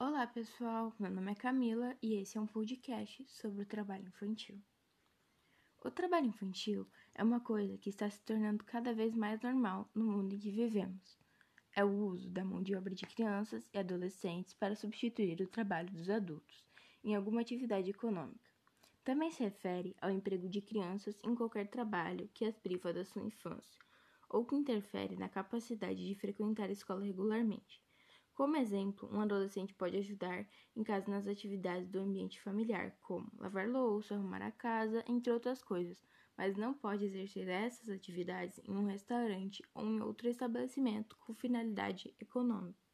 Olá, pessoal. Meu nome é Camila e esse é um podcast sobre o trabalho infantil. O trabalho infantil é uma coisa que está se tornando cada vez mais normal no mundo em que vivemos. É o uso da mão de obra de crianças e adolescentes para substituir o trabalho dos adultos em alguma atividade econômica. Também se refere ao emprego de crianças em qualquer trabalho que as priva da sua infância ou que interfere na capacidade de frequentar a escola regularmente. Como exemplo, um adolescente pode ajudar em casa nas atividades do ambiente familiar, como lavar louça, arrumar a casa, entre outras coisas, mas não pode exercer essas atividades em um restaurante ou em outro estabelecimento com finalidade econômica.